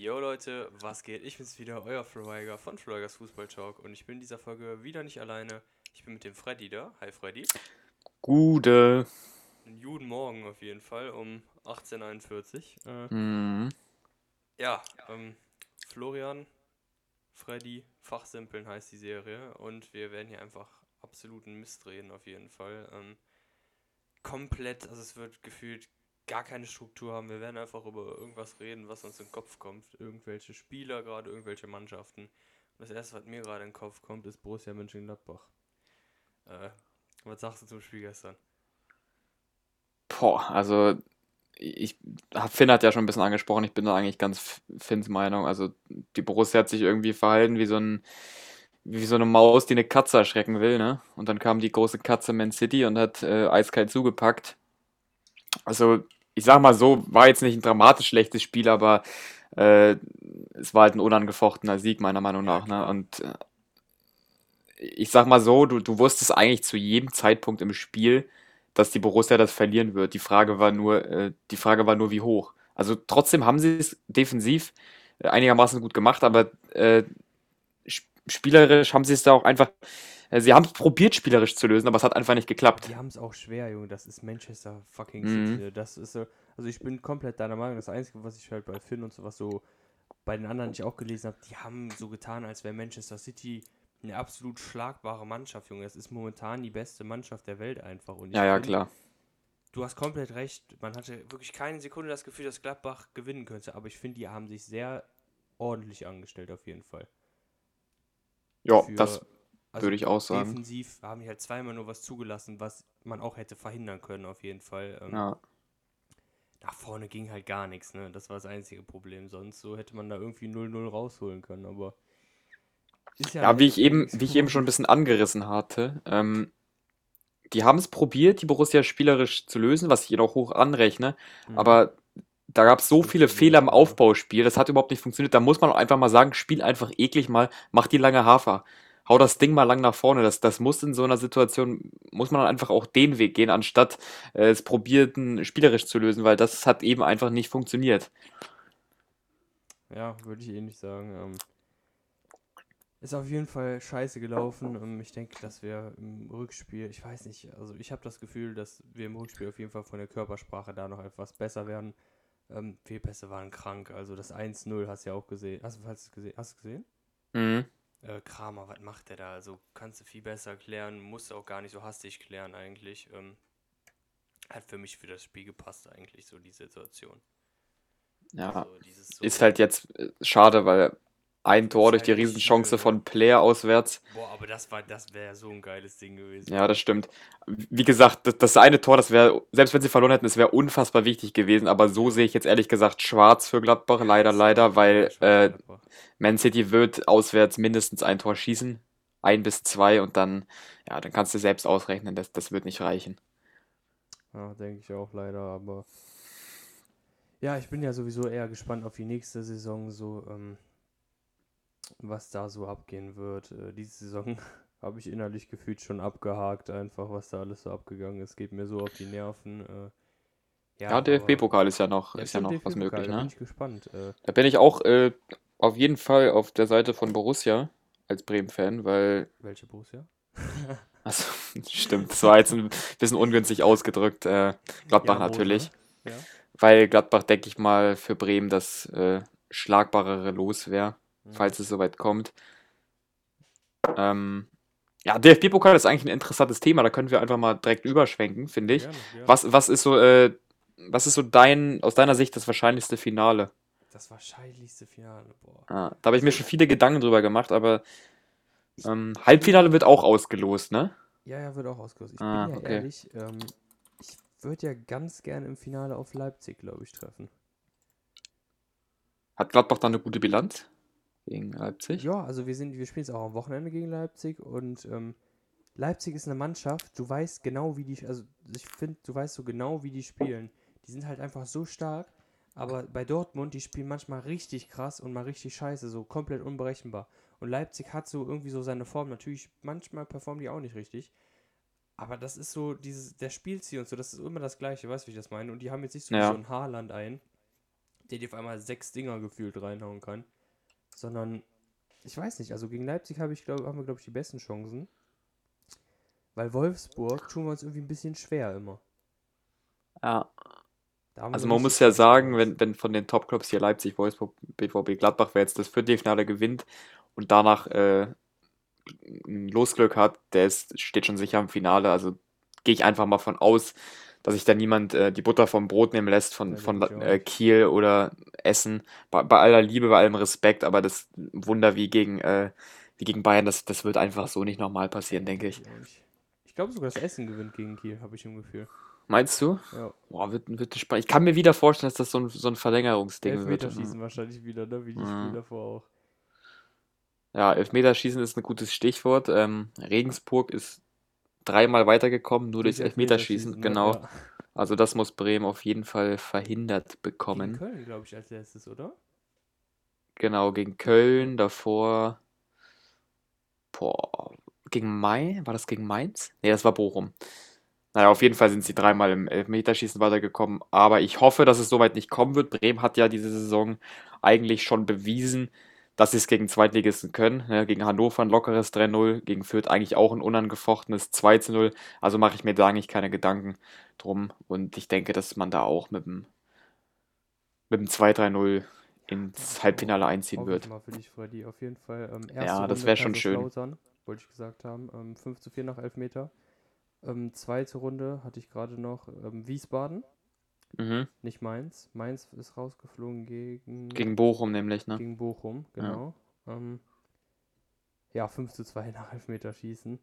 Jo Leute, was geht? Ich bin's wieder, euer Floriger von Florigers Fußball Talk und ich bin in dieser Folge wieder nicht alleine. Ich bin mit dem Freddy da. Hi Freddy. Gute. Einen guten Morgen auf jeden Fall um 18.41 Äh, Mhm. ja, ähm, Florian, Freddy, Fachsimpeln heißt die Serie und wir werden hier einfach absoluten Mist reden auf jeden Fall. Ähm, komplett, also es wird gefühlt gar keine Struktur haben. Wir werden einfach über irgendwas reden, was uns in den Kopf kommt. Irgendwelche Spieler gerade, irgendwelche Mannschaften. Und das erste, was mir gerade in den Kopf kommt, ist Borussia Mönchengladbach. Äh, was sagst du zum Spiel gestern? Boah, also ich hab, Finn hat ja schon ein bisschen angesprochen, ich bin da eigentlich ganz Finns Meinung. Also die Borussia hat sich irgendwie verhalten wie so ein, wie so eine Maus, die eine Katze erschrecken will, ne? Und dann kam die große Katze Man City und hat äh, eiskalt zugepackt. Also ich sag mal so, war jetzt nicht ein dramatisch schlechtes Spiel, aber äh, es war halt ein unangefochtener Sieg meiner Meinung nach, ne? Und äh, ich sag mal so, du, du wusstest eigentlich zu jedem Zeitpunkt im Spiel, dass die Borussia das verlieren wird. Die Frage war nur, äh, die Frage war nur, wie hoch. Also trotzdem haben sie es defensiv äh, einigermaßen gut gemacht, aber äh, sp- spielerisch haben sie es da auch einfach, sie haben es probiert, spielerisch zu lösen, aber es hat einfach nicht geklappt. Die haben es auch schwer, Junge. Das ist Manchester fucking Mhm. City. Das ist so. Also ich bin komplett deiner Meinung. Das Einzige, was ich halt bei Finn und sowas so bei den anderen, die ich auch gelesen habe, die haben so getan, als wäre Manchester City eine absolut schlagbare Mannschaft, Junge. Das ist momentan die beste Mannschaft der Welt einfach. Und Ja, ja, find, klar. Du hast komplett recht. Man hatte wirklich keine Sekunde das Gefühl, dass Gladbach gewinnen könnte. Aber ich finde, die haben sich sehr ordentlich angestellt auf jeden Fall. Ja, das Also würde ich auch sagen. defensiv haben die halt zweimal nur was zugelassen, was man auch hätte verhindern können auf jeden Fall. Ähm, Ja. Nach vorne ging halt gar nichts, ne? Das war das einzige Problem. Sonst so hätte man da irgendwie 0-0 rausholen können, aber ist Ja, wie ich eben, wie ich eben schon ein bisschen angerissen hatte, ähm, die haben es probiert, die Borussia spielerisch zu lösen, was ich ihnen auch hoch anrechne, Mhm. aber da gab es so viele Fehler im ja. Aufbauspiel, das hat überhaupt nicht funktioniert. Da muss man auch einfach mal sagen, spiel einfach eklig mal, mach die lange Hafer. Hau das Ding mal lang nach vorne. Das, das muss in so einer Situation, muss man dann einfach auch den Weg gehen, anstatt äh, es probieren, spielerisch zu lösen, weil das hat eben einfach nicht funktioniert. Ja, würde ich eh nicht sagen. Ähm, ist auf jeden Fall scheiße gelaufen. Ähm, ich denke, dass wir im Rückspiel, ich weiß nicht, also ich habe das Gefühl, dass wir im Rückspiel auf jeden Fall von der Körpersprache da noch etwas besser werden. Ähm, Fehlpässe waren krank, also das 1-0 hast du ja auch gesehen. Hast, du- hast, gesehen? hast du gesehen? Mhm. Äh, Kramer, was macht der da? Also kannst du viel besser klären, musst du auch gar nicht so hastig klären eigentlich. Ähm, hat für mich für das Spiel gepasst eigentlich, so die Situation. Ja. Also Ist halt jetzt äh, schade, weil ein Tor durch die Riesenchance von Player auswärts. Boah, aber das war, das wäre so ein geiles Ding gewesen. Ja, das stimmt. Wie gesagt, das, das eine Tor, das wäre, selbst wenn sie verloren hätten, es wäre unfassbar wichtig gewesen. Aber so sehe ich jetzt ehrlich gesagt schwarz für Gladbach, leider, leider, weil äh. Man City wird auswärts mindestens ein Tor schießen. Ein bis zwei und dann, ja, dann kannst du selbst ausrechnen, das, das wird nicht reichen. Ja, denke ich auch leider, aber. Ja, ich bin ja sowieso eher gespannt auf die nächste Saison, so, ähm, was da so abgehen wird. Äh, diese Saison habe ich innerlich gefühlt schon abgehakt, einfach, was da alles so abgegangen ist. Geht mir so auf die Nerven. Äh, Ja, aber- DFB-Pokal ist ja noch, Ja, ist ja noch was möglich, Da bin ne? ich gespannt. Äh, Da bin ich auch äh, auf jeden Fall auf der Seite von Borussia als Bremen-Fan, weil welche Borussia? Also, stimmt, das war jetzt ein bisschen ungünstig ausgedrückt. Äh, Gladbach Ja, natürlich. Ja. Weil Gladbach, denke ich mal, für Bremen das äh, schlagbarere Los wäre, Mhm. falls es soweit kommt. Ähm, ja, DFB-Pokal ist eigentlich ein interessantes Thema, da können wir einfach mal direkt überschwenken, finde ich. Gerne, gerne. Was, was ist so, äh, was ist so dein, aus deiner Sicht das wahrscheinlichste Finale? Das wahrscheinlichste Finale, boah. Ah, da habe ich mir schon viele Gedanken drüber gemacht, aber ähm, Halbfinale wird auch ausgelost, ne? Ja, ja, wird auch ausgelost. Ich Ah, bin ja okay. ehrlich, ähm, ich würde ja ganz gerne im Finale auf Leipzig, glaube ich, treffen. Hat Gladbach dann eine gute Bilanz gegen Leipzig? Ja, also wir sind, wir spielen jetzt auch am Wochenende gegen Leipzig und ähm, Leipzig ist eine Mannschaft, du weißt genau, wie die, also ich finde, du weißt so genau, wie die spielen. Die sind halt einfach so stark, aber bei Dortmund, die spielen manchmal richtig krass und mal richtig scheiße, so komplett unberechenbar. Und Leipzig hat so irgendwie so seine Form. Natürlich, manchmal performen die auch nicht richtig. Aber das ist so, dieses, der Spielziel und so, das ist immer das Gleiche, weißt du, wie ich das meine? Und die haben jetzt nicht so, Ja. so ein Haarland ein, der dir auf einmal sechs Dinger gefühlt reinhauen kann. Sondern, ich weiß nicht, also gegen Leipzig habe ich, glaub, haben wir, glaube ich, die besten Chancen. Weil Wolfsburg tun wir uns irgendwie ein bisschen schwer immer. Ja. Also so man muss ja sagen, wenn, wenn von den Top-Clubs hier Leipzig, Wolfsburg, BVB, Gladbach, wer jetzt das Viertelfinale gewinnt und danach äh, ein Losglück hat, der ist, steht schon sicher im Finale. Also gehe ich einfach mal von aus, dass sich da niemand äh, die Butter vom Brot nehmen lässt von, von äh. Kiel oder Essen. Bei, bei aller Liebe, bei allem Respekt, aber das Wunder wie gegen, äh, wie gegen Bayern, das, das wird einfach so nicht nochmal passieren, denke ich. Ich glaube sogar, das Essen gewinnt gegen Kiel, habe ich im Gefühl. Meinst du? Ja. Boah, wird, wird spannend. Ich kann mir wieder vorstellen, dass das so ein, so ein Verlängerungsding wird. Elfmeterschießen wahrscheinlich wieder, ne? Wie die Ja. Spiele davor auch. Ja, Elfmeterschießen ist ein gutes Stichwort. Ähm, Regensburg ist dreimal weitergekommen, nur durchs Durch Elfmeterschießen. ne? Genau. Ja. Also das muss Bremen auf jeden Fall verhindert Gegen bekommen. Köln, glaube ich, als erstes, oder? Genau, gegen Köln, davor. Boah, gegen Mai? War das gegen Mainz? Nee, das war Bochum. Naja, auf jeden Fall sind sie dreimal im Elfmeterschießen weitergekommen. Aber ich hoffe, dass es soweit nicht kommen wird. Bremen hat ja diese Saison eigentlich schon bewiesen, dass sie es gegen Zweitligisten können. Ne, gegen Hannover ein lockeres 3-0, gegen Fürth eigentlich auch ein unangefochtenes 2-0. Also mache ich mir da eigentlich keine Gedanken drum. Und ich denke, dass man da auch mit dem, mit dem 2-3-0 ins Halbfinale einziehen wird. mal für dich, Freddy. Auf jeden Fall. Ähm, Ja, das Runde wär schon schön. Kaiserslautern, wollte ich gesagt haben. Ähm, 5 zu 4 nach Elfmeter. Ähm, zweite Runde hatte ich gerade noch ähm, Wiesbaden, Mhm. nicht Mainz. Mainz ist rausgeflogen gegen, Gegen Bochum nämlich, ne? gegen Bochum, genau. Ähm, ja, 5 zu 2 nach Elfmeterschießen.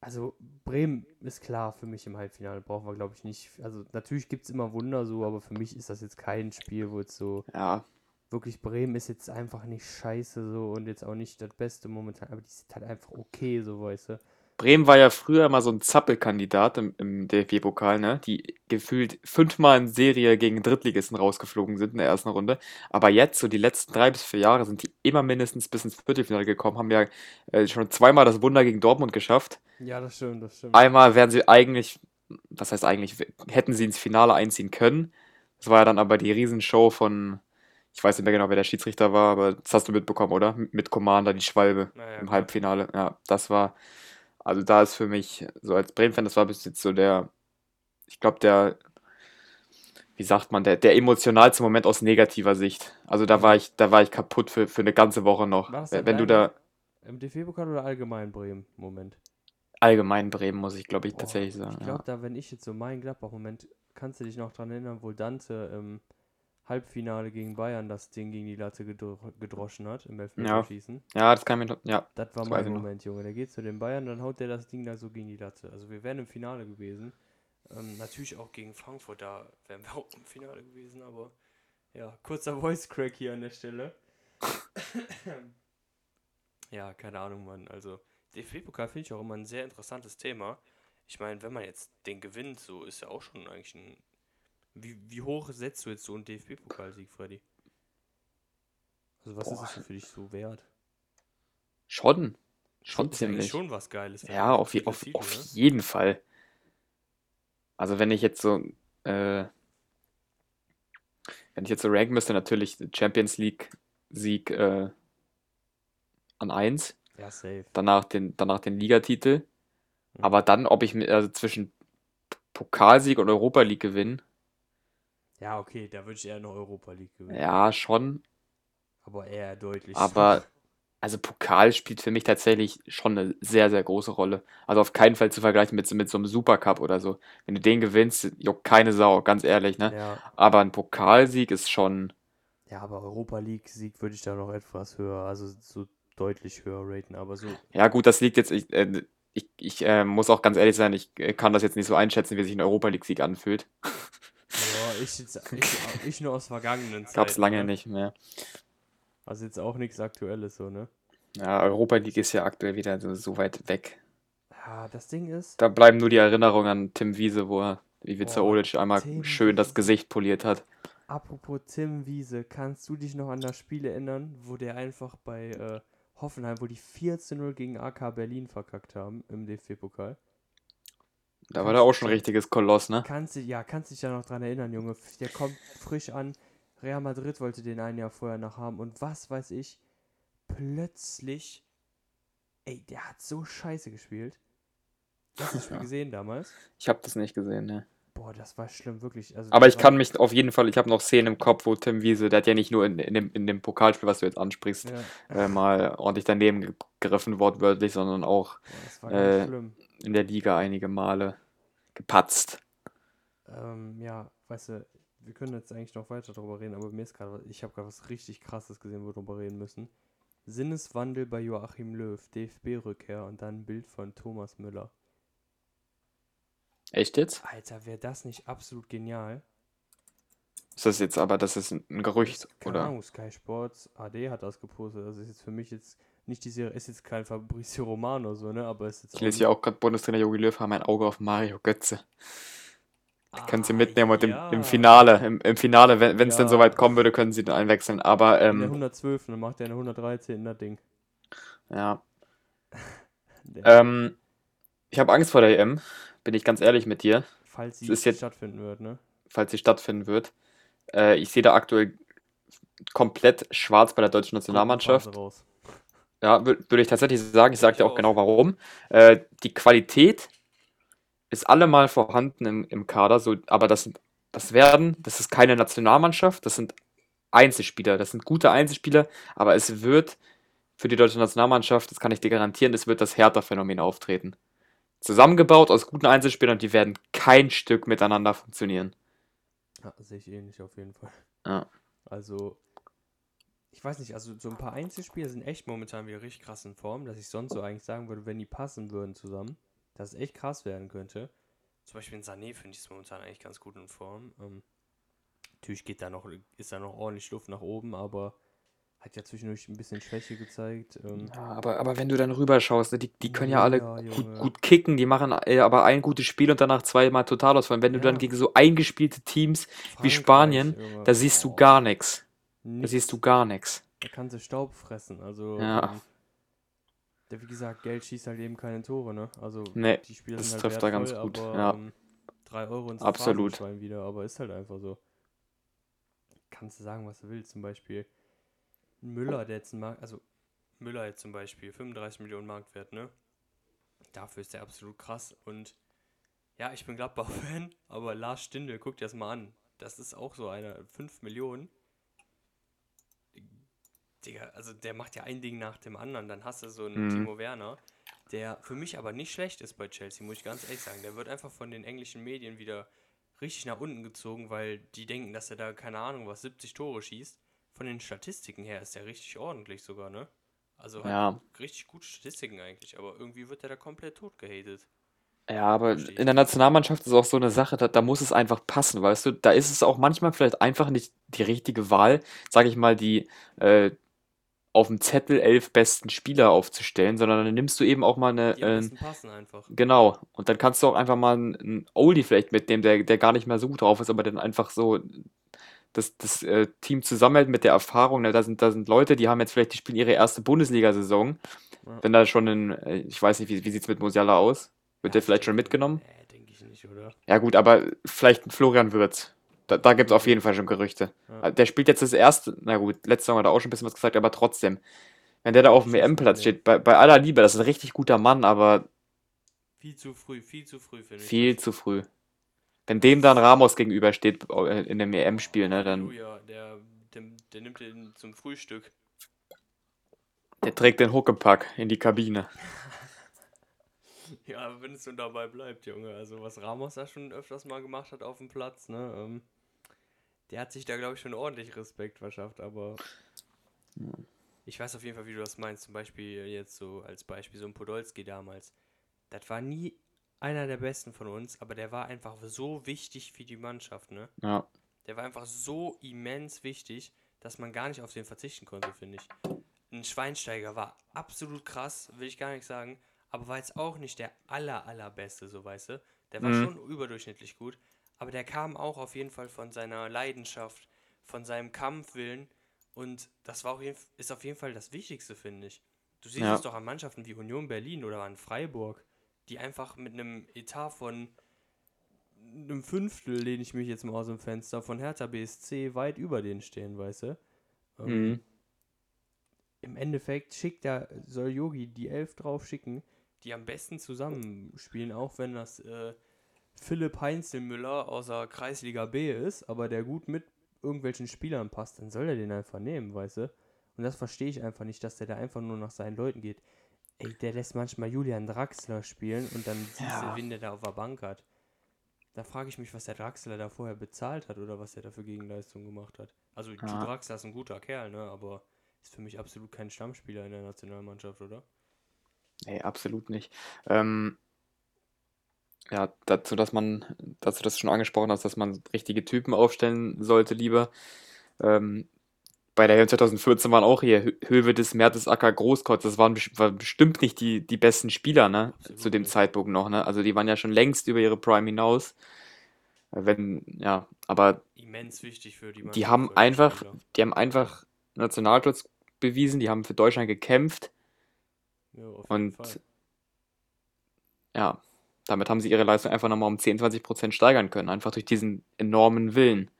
Also Bremen ist klar für mich im Halbfinale, brauchen wir glaube ich nicht. Also natürlich gibt es immer Wunder so, aber für mich ist das jetzt kein Spiel, wo jetzt so Ja, wirklich Bremen ist jetzt einfach nicht scheiße so und jetzt auch nicht das Beste momentan, aber die sind halt einfach okay, so weißt du. Bremen war ja früher mal so ein Zappelkandidat im, im DFB-Pokal, ne? Die gefühlt fünfmal in Serie gegen Drittligisten rausgeflogen sind in der ersten Runde. Aber jetzt, so die letzten drei bis vier Jahre, sind die immer mindestens bis ins Viertelfinale gekommen, haben ja äh, schon zweimal das Wunder gegen Dortmund geschafft. Ja, das stimmt, das stimmt. Einmal wären sie eigentlich, was heißt eigentlich, hätten sie ins Finale einziehen können. Das war ja dann aber die Riesenshow von, ich weiß nicht mehr genau, wer der Schiedsrichter war, aber das hast du mitbekommen, oder? Mit Commander, die Schwalbe Naja, im klar. Halbfinale. Ja, das war, also da ist für mich, so als Bremen-Fan, das war bis jetzt so der, ich glaube, der, wie sagt man, der, der emotionalste Moment aus negativer Sicht. Also da war ich, da war ich kaputt für, für eine ganze Woche noch. War das Wenn, du da, Im DFB-Pokal oder allgemein Bremen? Moment. allgemein Bremen, muss ich, glaube ich, Oh, tatsächlich sagen. Ich ja. glaube, da, wenn ich jetzt so meinen Gladbach-Moment, kannst du dich noch dran erinnern, wo Dante im Halbfinale gegen Bayern das Ding gegen die Latte gedro gedroschen hat, im Elfmeterschießen. Ja, das kann mir ja, Das war Das mein. Moment, Junge. Der geht zu den Bayern, dann haut der das Ding da so gegen die Latte. Also wir wären im Finale gewesen. Ähm, natürlich auch gegen Frankfurt, da wären wir auch im Finale gewesen, aber ja, kurzer Voice Crack hier an der Stelle. ja, keine Ahnung, Mann. Also DFB-Pokal finde ich auch immer ein sehr interessantes Thema. Ich meine, wenn man jetzt den gewinnt, so ist ja auch schon eigentlich ein. Wie, wie hoch setzt du jetzt so einen DFB-Pokalsieg, Freddy? Also was ist Boah. das denn für dich so wert? schon, schon Ist eigentlich ziemlich. schon was Geiles. Ja, auf, je, auf, Titel, auf ne? jeden Fall. Also wenn ich jetzt so, äh, wenn ich jetzt so ranken müsste, natürlich Champions League Sieg äh, an 1, Ja, safe. danach den, danach den Ligatitel. Mhm. Aber dann, ob ich also zwischen Pokalsieg und Europa League gewinne, Ja, okay, da würde ich eher eine Europa League gewinnen. ja, schon. Aber eher deutlich. Aber also Pokal spielt für mich tatsächlich schon eine sehr, sehr große Rolle. Also auf keinen Fall zu vergleichen mit, so- mit so einem Supercup oder so. Wenn du den gewinnst, juckt keine Sau, ganz ehrlich, ne? Ja, Aber ein Pokalsieg ist schon, ja, aber Europa League-Sieg würde ich da noch etwas höher, also so deutlich höher raten. Aber so, ja gut, das liegt jetzt, ich, äh, ich, ich äh, muss auch ganz ehrlich sein, ich äh, kann das jetzt nicht so einschätzen, wie sich ein Europa League-Sieg anfühlt. ich, jetzt, ich, ich nur aus vergangenen Zeiten. Gab's lange ne? nicht mehr. Also jetzt auch nichts Aktuelles so, ne? Ja, Europa League ist ja aktuell wieder so, so weit weg. Ja, das Ding ist, Da bleiben nur die Erinnerungen an Tim Wiese, wo er Ivica Oh, Olic einmal Tim schön das. Gesicht poliert hat. apropos Tim Wiese, kannst du dich noch an das Spiel erinnern, wo der einfach bei äh, Hoffenheim, wo die 14-0 gegen AK Berlin verkackt haben im DFB-Pokal? Da war der auch schon ein richtiges Koloss, ne? Kannst du, ja, kannst dich da noch dran erinnern, Junge. Der kommt frisch an, Real Madrid wollte den ein Jahr vorher noch haben und was weiß ich. Plötzlich, ey, der hat so scheiße gespielt. Hast du das Spiel Ja. gesehen damals? Ich habe das nicht gesehen, ne. Boah, das war schlimm, wirklich. Also, Aber ich kann mich auf jeden Fall, ich habe noch Szenen im Kopf, wo Tim Wiese, der hat ja nicht nur in, in, dem, in dem Pokalspiel, was du jetzt ansprichst, Ja, äh, mal ordentlich daneben gegriffen, wortwörtlich, sondern auch boah, Äh, in der Liga einige Male gepatzt. Ähm, ja, weißt du, wir können jetzt eigentlich noch weiter darüber reden, aber mir ist gerade, ich habe gerade was richtig krasses gesehen, wo wir darüber reden müssen. Sinneswandel bei Joachim Löw, DFB-Rückkehr und dann ein Bild von Thomas Müller. Echt jetzt? Alter, wäre das nicht absolut genial? Ist das jetzt aber, das ist ein Gerücht, Keine oder? Ahnung, Sky Sports AD hat das gepostet. Das ist jetzt für mich jetzt nicht diese, ist jetzt kein Fabrizio Romano so, ne? Aber ist jetzt Ich lese ja auch gerade Bundestrainer Jogi Löw haben ein Auge auf Mario Götze. Können sie mitnehmen und im, im Finale, im, im Finale, wenn es denn Ja. soweit kommen würde, können sie den einwechseln. Aber In der ähm, 112, dann macht er eine 113 das Ding. ja, ähm, ich habe Angst vor der EM, bin ich ganz ehrlich mit dir, falls sie jetzt- stattfinden wird, ne? falls sie stattfinden wird. Äh, ich sehe da aktuell komplett schwarz bei der deutschen Nationalmannschaft. Raus. Ja, wür- würde ich tatsächlich sagen. Ich sage dir auch genau warum. Äh, die Qualität ist allemal vorhanden im, im Kader, so, aber das, das werden, das ist keine Nationalmannschaft, das sind Einzelspieler, das sind gute Einzelspieler, aber es wird für die deutsche Nationalmannschaft, das kann ich dir garantieren, es wird das Hertha-Phänomen auftreten. Zusammengebaut aus guten Einzelspielern, die werden kein Stück miteinander funktionieren. Ja, sehe ich ähnlich auf jeden Fall. Ja. Also, ich weiß nicht, also so ein paar Einzelspieler sind echt momentan wieder richtig krass in Form, dass ich sonst so eigentlich sagen würde, wenn die passen würden zusammen, dass es echt krass werden könnte. Zum Beispiel in Sané finde ich es momentan eigentlich ganz gut in Form. Ähm, natürlich geht da noch, ist da noch ordentlich Luft nach oben, aber hat ja zwischendurch ein bisschen Schwäche gezeigt. Ähm, Ja, aber, aber wenn du dann rüberschaust, ne, die, die können ja alle Ja, gut, gut kicken, die machen äh, aber ein gutes Spiel und danach zweimal total ausfallen. Wenn du Ja. dann gegen so eingespielte Teams wie Frankreich, Spanien, Junge, da siehst du gar nichts. Da nichts. siehst du gar nichts. Da kann sie Staub fressen. Also, Ja. ähm, der, wie gesagt, Geld schießt halt eben keine Tore, ne? Also, Nee, die Spieler das sind halt trifft da ganz wertvoll, gut, aber ja. ähm, 3 Euro ins Absolut. Wieder, aber ist halt einfach so. Kannst du sagen, was du willst, zum Beispiel Müller, der jetzt ein Markt, also Müller jetzt zum Beispiel, 35 Millionen Marktwert, ne? Dafür ist der absolut krass und ja, ich bin Gladbach-Fan, aber Lars Stindl, guck dir das mal an. Das ist auch so einer, 5 Millionen. Digga, also der macht ja ein Ding nach dem anderen. Dann hast du so einen Mhm. Timo Werner, der für mich aber nicht schlecht ist bei Chelsea, muss ich ganz ehrlich sagen. Der wird einfach von den englischen Medien wieder richtig nach unten gezogen, weil die denken, dass er da, keine Ahnung, was 70 Tore schießt. Von den Statistiken her ist er richtig ordentlich sogar, ne? Also Ja. richtig gute Statistiken eigentlich, aber irgendwie wird er da komplett tot gehatet. Ja, aber in der Nationalmannschaft ist auch so eine Sache, da, da muss es einfach passen, weißt du? Da ist es auch manchmal vielleicht einfach nicht die richtige Wahl, sage ich mal, die äh, auf dem Zettel elf besten Spieler aufzustellen, sondern dann nimmst du eben auch mal eine, Die äh, passen einfach. Genau. Und dann kannst du auch einfach mal einen, Oldie vielleicht mitnehmen, der, der gar nicht mehr so gut drauf ist, aber dann einfach so das, das äh, Team zusammenhält mit der Erfahrung. Ne? Da sind, da sind Leute, die haben jetzt vielleicht, die spielen ihre erste Bundesliga-Saison. Ja. Wenn da schon ein, äh, ich weiß nicht, wie, wie sieht es mit Musiala aus? Wird Ja, der vielleicht ich schon mitgenommen? Äh, denke ich nicht, oder? Ja, gut, aber vielleicht ein Florian Wirtz. Da, da gibt es auf jeden Fall schon Gerüchte. Ja. Der spielt jetzt das erste, na gut, letztes Jahr hat er auch schon ein bisschen was gesagt, aber trotzdem. Wenn der da auf dem WM-Platz steht, bei, bei aller Liebe, das ist ein richtig guter Mann, aber Viel zu früh, viel zu früh, finde ich. Viel zu früh. Wenn dem dann Ramos gegenübersteht äh, in einem EM-Spiel, ne, dann Halleluja, der, der, der nimmt den zum Frühstück. der trägt den Huckepack in die Kabine. Ja, wenn es so dabei bleibt, Junge. Also, was Ramos da schon öfters mal gemacht hat auf dem Platz, ne? Ähm, der hat sich da, glaube ich, schon ordentlich Respekt verschafft, aber. Ich weiß auf jeden Fall, wie du das meinst. Zum Beispiel jetzt so als Beispiel so ein Podolski damals. Das war nie einer der besten von uns, aber der war einfach so wichtig für die Mannschaft, ne? Ja, Der war einfach so immens wichtig, dass man gar nicht auf den verzichten konnte, finde ich. Ein Schweinsteiger war absolut krass, will ich gar nicht sagen, aber war jetzt auch nicht der aller, allerbeste, so weißt du. Der war Mhm. schon überdurchschnittlich gut, aber der kam auch auf jeden Fall von seiner Leidenschaft, von seinem Kampfwillen und das war auf jeden, ist auf jeden Fall das Wichtigste, finde ich. Du siehst Ja. es doch an Mannschaften wie Union Berlin oder an Freiburg, die einfach mit einem Etat von einem Fünftel, lehne ich mich jetzt mal aus dem Fenster, von Hertha BSC weit über den stehen, weißt du? Ähm, Mhm. Im Endeffekt schickt er, soll Yogi die Elf drauf schicken, die am besten zusammenspielen, auch wenn das äh, Philipp Heinzelmüller aus der Kreisliga B ist, aber der gut mit irgendwelchen Spielern passt, dann soll er den einfach nehmen, weißt du? Und das verstehe ich einfach nicht, dass der da einfach nur nach seinen Leuten geht. Ey, der lässt manchmal Julian Draxler spielen und dann siehst Ja. du, wen der da auf der Bank hat. Da frage ich mich, was der Draxler da vorher bezahlt hat oder was er da für Gegenleistung gemacht hat. Also, Ja. Draxler ist ein guter Kerl, ne? Aber ist für mich absolut kein Stammspieler in der Nationalmannschaft, oder? Nee, absolut nicht. Ähm, ja, dazu, dass man, dazu, dass du schon angesprochen hast, dass man richtige Typen aufstellen sollte, lieber. Ähm, bei der WM 2014 waren auch hier Hö- Höwedes, Mertesacker, Großkreuz. Das waren, waren bestimmt nicht die, die besten Spieler, ne? Absolut Zu dem. Zeitpunkt noch, ne? Also die waren ja schon längst über ihre Prime hinaus. Äh, Wenn, ja, aber Immens wichtig für die die haben einfach, Spieler. die haben einfach Nationalstolz bewiesen, die haben für Deutschland gekämpft. Ja, auf jeden Und Fall. ja, damit haben sie ihre Leistung einfach nochmal um 10, 20 Prozent steigern können. Einfach durch diesen enormen Willen.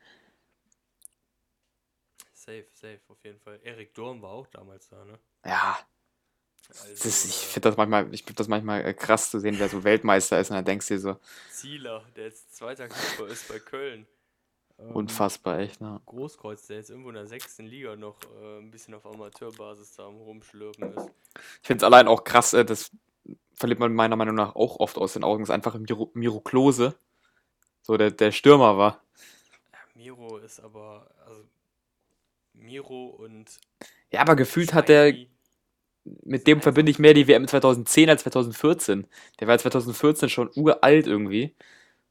Safe, safe, auf jeden Fall. Erik Durm war auch damals da, ne? Ja, Also, das ich äh, finde das manchmal, ich finde das manchmal äh, krass zu sehen, wer so Weltmeister ist. Und dann denkst du dir so, Zieler, der jetzt zweiter Keeper ist bei Köln. Ähm, unfassbar, echt, ne? Großkreuz, der jetzt irgendwo in der sechsten Liga noch äh, ein bisschen auf Amateurbasis da Rumschlürfen ist. Ich finde es allein auch krass, äh, das verliert man meiner Meinung nach auch oft aus den Augen, ist einfach Miro, Miro Klose, so der, der Stürmer war. Ja, Miro ist aber, also Miro und Ja, aber gefühlt hat der, mit dem verbinde ich mehr die WM 2010 als 2014. Der war 2014 schon uralt irgendwie,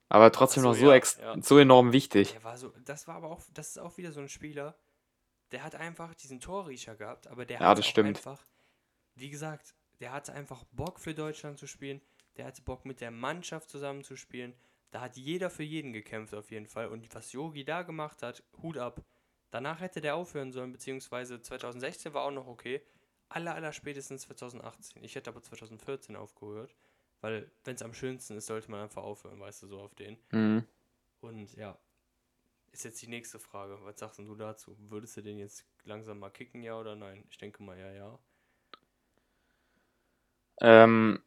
aber trotzdem so, noch so, ja, ex ja. so enorm wichtig. Der war so, das war aber auch, das ist auch wieder so ein Spieler, der hat einfach diesen Torriecher gehabt, aber der Ja, hat einfach, wie gesagt, der hatte einfach Bock für Deutschland zu spielen, der hatte Bock mit der Mannschaft zusammen zu spielen, da hat jeder für jeden gekämpft auf jeden Fall und was Yogi da gemacht hat, Hut ab. Danach hätte der aufhören sollen, beziehungsweise 2016 war auch noch okay, aller, aller spätestens 2018. Ich hätte aber 2014 aufgehört, weil wenn es am schönsten ist, sollte man einfach aufhören, weißt du, so auf den. Mhm. Und ja, ist jetzt die nächste Frage. Was sagst du dazu? Würdest du den jetzt langsam mal kicken, ja oder nein? Ich denke mal ja, ja. Ähm,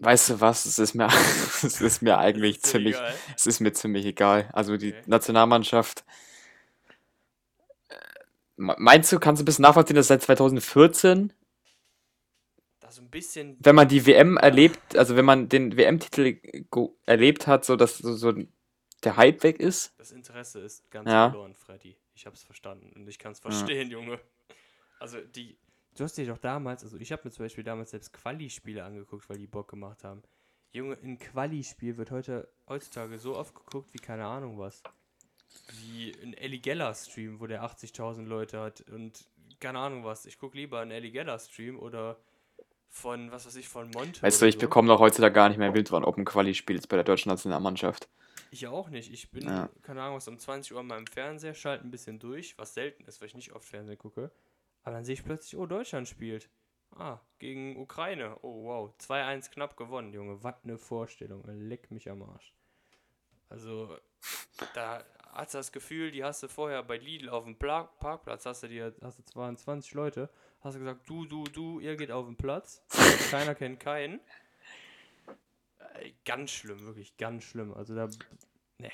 weißt du was? Es ist mir, es ist mir eigentlich Ist ziemlich, egal? es ist mir ziemlich egal. Also die Okay. Nationalmannschaft. äh, me- Meinst du, kannst du ein bisschen nachvollziehen, dass seit 2014, Da so ein bisschen. wenn man die WM erlebt, also wenn man den WM-Titel erlebt hat, so dass so, so der Hype weg ist? Das Interesse ist ganz Ja. verloren, Freddy. Ich hab's verstanden und ich kann's verstehen, Junge. Also die. Du hast dir doch damals, also ich habe mir zum Beispiel damals selbst Quali-Spiele angeguckt, weil die Bock gemacht haben. Junge, ein Quali-Spiel wird heute, heutzutage so oft geguckt wie keine Ahnung was. Wie ein Ellie Geller-Stream, wo der 80.000 Leute hat und keine Ahnung was. Ich gucke lieber einen Ellie Geller-Stream oder von, was weiß ich, von Monte. Weißt du, ich so. bekomme doch heutzutage gar nicht mehr wild dran, ob ein Quali-Spiel ist bei der deutschen Nationalmannschaft. Ich auch nicht. Ich bin, Ja. keine Ahnung, was um 20 Uhr an meinem Fernseher, schalte ein bisschen durch, was selten ist, weil ich nicht oft Fernsehen gucke. Aber dann sehe ich plötzlich, oh, Deutschland spielt. Ah, gegen Ukraine. Oh, wow. 2-1 knapp gewonnen, Junge. Was eine Vorstellung. Leck mich am Arsch. Also, da hast du das Gefühl, die hast du vorher bei Lidl auf dem Pla Parkplatz, hast du dir, hast du 22 Leute, hast du gesagt, du, du, du, ihr geht auf den Platz. Keiner kennt keinen. Äh, Ganz schlimm, wirklich ganz schlimm. Also da, ne.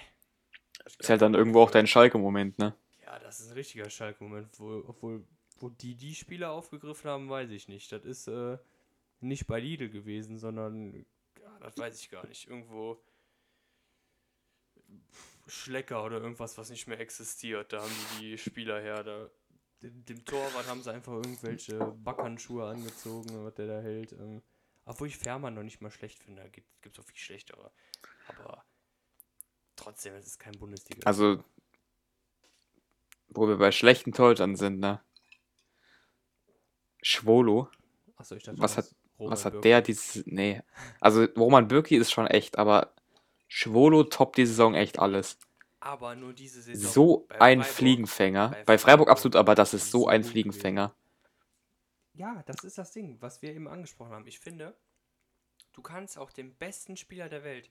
Ist halt dann irgendwo auch dein Schalke-Moment, ne? Ja, das ist ein richtiger Schalke-Moment, wo, obwohl, wo die die Spieler aufgegriffen haben, weiß ich nicht. Das ist äh, nicht bei Lidl gewesen, sondern, ja, das weiß ich gar nicht. Irgendwo Schlecker oder irgendwas, was nicht mehr existiert. Da haben die die Spieler her. Da, dem, dem Torwart haben sie einfach irgendwelche Backhandschuhe angezogen, was der da hält. Ähm, obwohl ich Fährmann noch nicht mal schlecht finde. Da gibt es auch viel schlechtere. Aber trotzdem, es ist kein Bundesliga. Also, wo wir bei schlechten Torhütern sind, ne? Schwolo, Achso, ich dachte, was hat- Roman was hat der dieses. Nee. Also, Roman Bürki ist schon echt, aber Schwolo toppt die Saison echt alles. Aber nur diese Saison. So Bei ein Freiburg- Fliegenfänger. bei Bei Freiburg Freiburg absolut, aber das ist so ein Fliegenfänger. Ja, das ist das Ding, was wir eben angesprochen haben. Ich finde, du kannst auch den besten Spieler der Welt,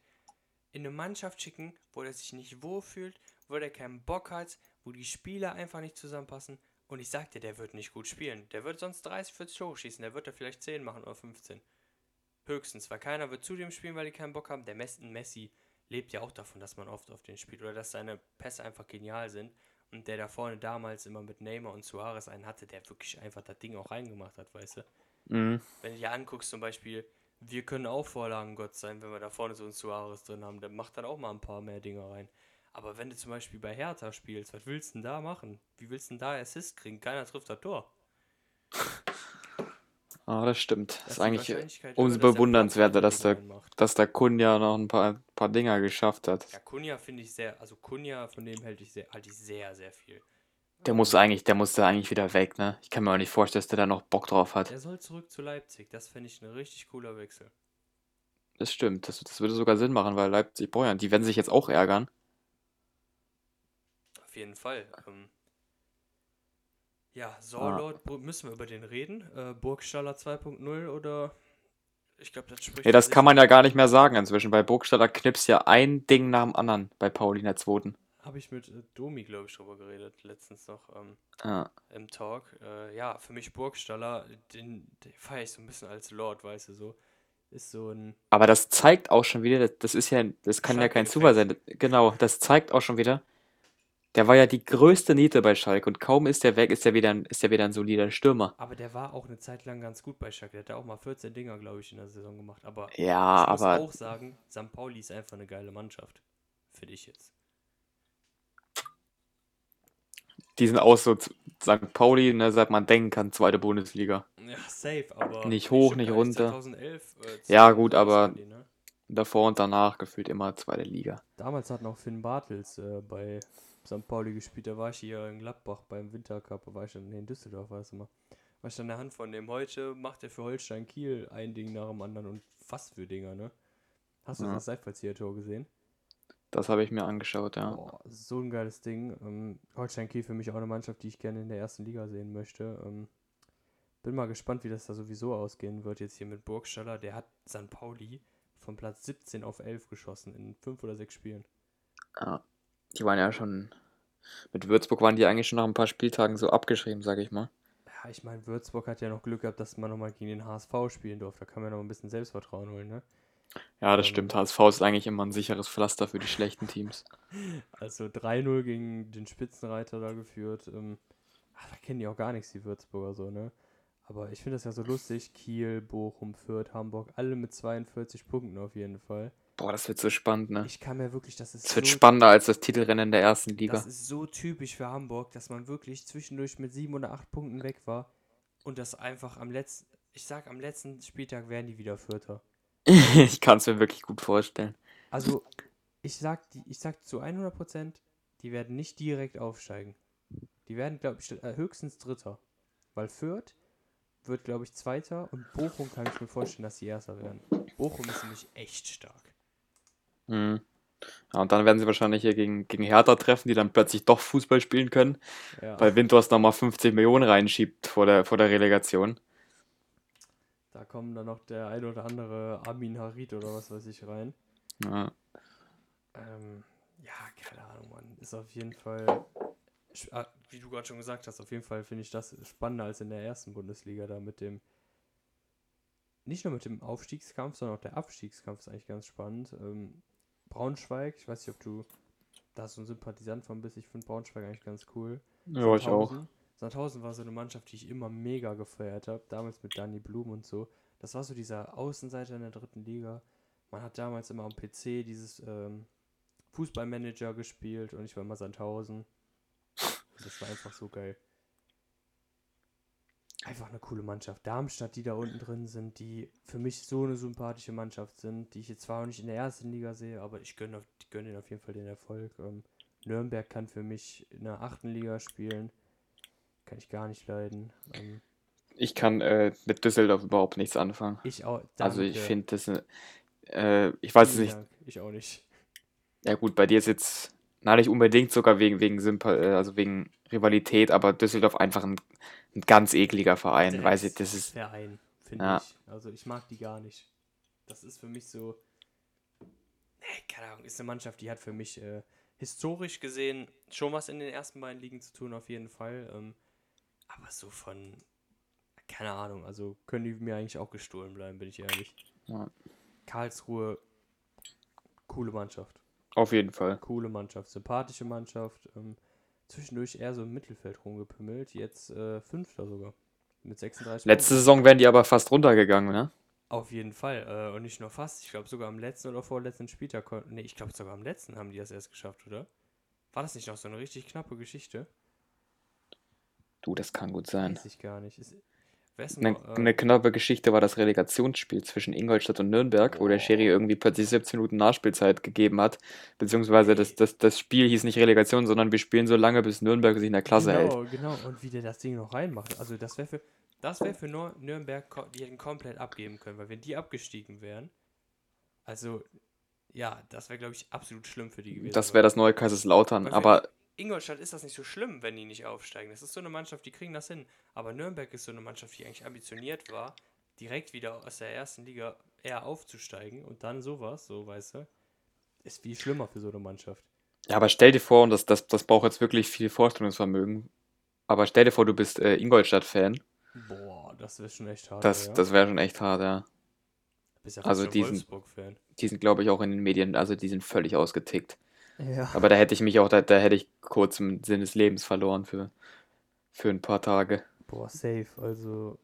in eine Mannschaft schicken, wo der sich nicht wohlfühlt, wo der keinen Bock hat, wo die Spieler einfach nicht zusammenpassen. Und ich sag dir, der wird nicht gut spielen. Der wird sonst 30, 40 Tore schießen. Der wird da vielleicht 10 machen oder 15. Höchstens, weil keiner wird zu dem spielen, weil die keinen Bock haben. Der Messi lebt ja auch davon, dass man oft auf den spielt oder dass seine Pässe einfach genial sind. Und der da vorne damals immer mit Neymar und Suarez einen hatte, der wirklich einfach das Ding auch reingemacht hat, weißt du? Mhm. Wenn du dir anguckst, zum Beispiel, wir können auch Vorlagen Gott sein, wenn wir da vorne so einen Suarez drin haben, der macht dann auch mal ein paar mehr Dinge rein. Aber wenn du zum Beispiel bei Hertha spielst, was willst du denn da machen? Wie willst du denn da Assist kriegen? Keiner trifft das Tor. Ah, das stimmt. Das ist eigentlich umso höher, dass der bewundernswerter, dass der, dass der Kunja noch ein paar, paar Dinger geschafft hat. Ja, Kunja finde ich sehr, also Kunja, von dem hält ich sehr, halte ich sehr, sehr viel. Der muss eigentlich, der muss da eigentlich wieder weg, ne? Ich kann mir auch nicht vorstellen, dass der da noch Bock drauf hat. Der soll zurück zu Leipzig. Das finde ich ein richtig cooler Wechsel. Das stimmt. Das, das würde sogar Sinn machen, weil Leipzig, boah, die werden sich jetzt auch ärgern. Jeden Fall. Ähm, ja, Saarlord, Bru- müssen wir über den reden? Äh, Burgstaller 2.0 oder? Ich glaube, das spricht. Nee, das kann man ja gar nicht mehr sagen inzwischen, weil Burgstaller knipst ja ein Ding nach dem anderen bei Pauli in der zweiten. Habe ich mit äh, Domi, glaube ich, drüber geredet, letztens noch ähm, Ja. im Talk. Äh, ja, für mich Burgstaller, den, den feiere ich so ein bisschen als Lord, weißt du, so. Ist so ein. Aber das zeigt auch schon wieder, das, ist ja, das kann ja kein. Zufall sein. Genau, das zeigt auch schon wieder, der war ja die größte Niete bei Schalke und kaum ist der weg, ist er wieder, ein- ist er wieder ein solider Stürmer. Aber der war auch eine Zeit lang ganz gut bei Schalke. Der hat auch mal 14 Dinger, glaube ich, in der Saison gemacht. Aber Ja, ich muss aber auch sagen, St. Pauli ist einfach eine geile Mannschaft. Finde ich jetzt. die sind auch so St. Pauli, ne, seit man denken kann, zweite Bundesliga. Ja, safe, aber. Nicht hoch, stimmt nicht gar runter. 2011, äh, Ja, gut, 2011 aber- waren die, ne? Davor und danach gefühlt immer zweite Liga. Damals hat noch Finn Bartels äh, bei St. Pauli gespielt. Da war ich hier in Gladbach beim Wintercup. Da war ich dann nee, in Düsseldorf, weißt du mal. War ich dann in der Hand von dem. Heute macht er für Holstein Kiel ein Ding nach dem anderen und was für Dinger, ne? Hast du Ja. das Seitfallzieher-Tor gesehen? Das habe ich mir angeschaut, ja. Boah, so ein geiles Ding. Ähm, Holstein Kiel für mich auch eine Mannschaft, die ich gerne in der ersten Liga sehen möchte. Ähm, bin mal gespannt, wie das da sowieso ausgehen wird jetzt hier mit Burgstaller. Der hat St. Pauli von Platz 17 auf 11 geschossen in fünf oder sechs Spielen. ja. Die waren ja schon, mit Würzburg waren die eigentlich schon nach ein paar Spieltagen so abgeschrieben, sag ich mal. Ja, ich meine, Würzburg hat ja noch Glück gehabt, dass man nochmal gegen den HSV spielen durfte. Da kann man noch ein bisschen Selbstvertrauen holen, ne? Ja, das Ähm. stimmt. HSV ist eigentlich immer ein sicheres Pflaster für die schlechten Teams. Also 3-0 gegen den Spitzenreiter da geführt. Ähm, ach, da kennen die auch gar nichts, die Würzburger so, ne? Aber ich finde das ja so lustig. Kiel, Bochum, Fürth, Hamburg, alle mit 42 Punkten auf jeden Fall. Boah, das wird so spannend, ne? Ich kann mir wirklich, das ist Es wird so, spannender als das Titelrennen in der ersten Liga. das ist so typisch für Hamburg, dass man wirklich zwischendurch mit sieben oder acht Punkten weg war und das einfach am letzten, ich sag, am letzten Spieltag werden die wieder Vierter. ich kann es mir wirklich gut vorstellen. Also, ich sag, die, ich sag zu 100%, die werden nicht direkt aufsteigen. Die werden, glaube ich, äh, höchstens Dritter. Weil Fürth wird, glaube ich, Zweiter und Bochum kann ich mir vorstellen, dass sie Erster werden. Bochum ist nämlich echt stark. Mhm. Ja, und dann werden sie wahrscheinlich hier gegen, gegen Hertha treffen, die dann plötzlich doch Fußball spielen können, Ja, weil Windhorst nochmal 50 Millionen reinschiebt vor der, vor der Relegation. da kommen dann noch der ein oder andere Amin Harid oder was weiß ich rein. Ja. Ähm, ja, keine Ahnung, Mann. Ist auf jeden Fall, sch- ah, wie du gerade schon gesagt hast, auf jeden Fall finde ich das spannender als in der ersten Bundesliga da mit dem, nicht nur mit dem Aufstiegskampf, sondern auch der Abstiegskampf ist eigentlich ganz spannend. Ähm, Braunschweig, ich weiß nicht, ob du da so ein Sympathisant von bist, ich finde Braunschweig eigentlich ganz cool. ja, ich auch. Sandhausen- Sandhausen war so eine Mannschaft, die ich immer mega gefeiert habe, damals mit Danny Blum und so. Das war so dieser Außenseiter in der dritten Liga. Man hat damals immer am PC dieses ähm, Fußballmanager gespielt und ich war immer Sandhausen. Und das war einfach so geil. Einfach eine coole Mannschaft. Darmstadt, die da unten drin sind, die für mich so eine sympathische Mannschaft sind, die ich jetzt zwar auch nicht in der ersten Liga sehe, aber ich gönne ich gönn ihnen auf jeden Fall den Erfolg. Ähm, Nürnberg kann für mich in der achten Liga spielen. Kann ich gar nicht leiden. Ähm, Ich kann äh, mit Düsseldorf überhaupt nichts anfangen. ich auch. Also ich danke. finde das, äh, ich weiß es nicht. Ich auch nicht. ja gut, bei dir ist jetzt, na nicht unbedingt sogar wegen, wegen Sympa äh, also wegen Rivalität, aber Düsseldorf einfach ein, ein ganz ekliger Verein, weiß ich, das ist, Verein, finde Ja. ich. Also ich mag die gar nicht. Das ist für mich so. Nee, keine Ahnung, ist eine Mannschaft, die hat für mich äh, historisch gesehen schon was in den ersten beiden Ligen zu tun, auf jeden Fall. Ähm, aber so von, keine Ahnung, also können die mir eigentlich auch gestohlen bleiben, bin ich ehrlich. Ja. Karlsruhe, coole Mannschaft. Auf jeden Fall. Coole Mannschaft, sympathische Mannschaft. Ähm, zwischendurch eher so im Mittelfeld rumgepimmelt, jetzt äh, Fünfter sogar. Mit 36 Letzte Saison wären die aber fast runtergegangen, ne? Auf jeden Fall. Äh, und nicht nur fast. Ich glaube sogar am letzten oder vorletzten Spieltag konnten. Ne, ich glaube sogar am letzten haben die das erst geschafft, oder? War das nicht noch so eine richtig knappe Geschichte? Du, das kann gut sein. Weiß ich gar nicht. Ist, ist Eine, äh, eine knappe Geschichte war das Relegationsspiel zwischen Ingolstadt und Nürnberg, wo der Schiri irgendwie plötzlich 17 Minuten Nachspielzeit gegeben hat. Beziehungsweise das, das, das Spiel hieß nicht Relegation, sondern wir spielen so lange, bis Nürnberg sich in der Klasse hält. genau, genau. Und wie der das Ding noch reinmacht. Also das wäre für, das wäre für Nür Nürnberg, die hätten komplett abgeben können, weil wenn die abgestiegen wären, also ja, das wäre glaube ich absolut schlimm für die gewesen. Das wäre das neue Kaiserslautern. Aber Ingolstadt ist das nicht so schlimm, wenn die nicht aufsteigen. Das ist so eine Mannschaft, die kriegen das hin. Aber Nürnberg ist so eine Mannschaft, die eigentlich ambitioniert war, direkt wieder aus der ersten Liga eher aufzusteigen und dann sowas, so weißt du, ist viel schlimmer für so eine Mannschaft. Ja, aber stell dir vor, und das, das, das braucht jetzt wirklich viel Vorstellungsvermögen, aber stell dir vor, du bist äh, Ingolstadt-Fan. Boah, das wäre schon echt hart. Das, ja. das wäre schon echt hart, ja. Bist ja also Wolfsburg-Fan. Die sind, glaube ich, auch in den Medien, also die sind völlig ausgetickt. Ja. Aber da hätte ich mich auch, da, da hätte ich kurz im Sinn des Lebens verloren für, für ein paar Tage. Boah, safe. Also,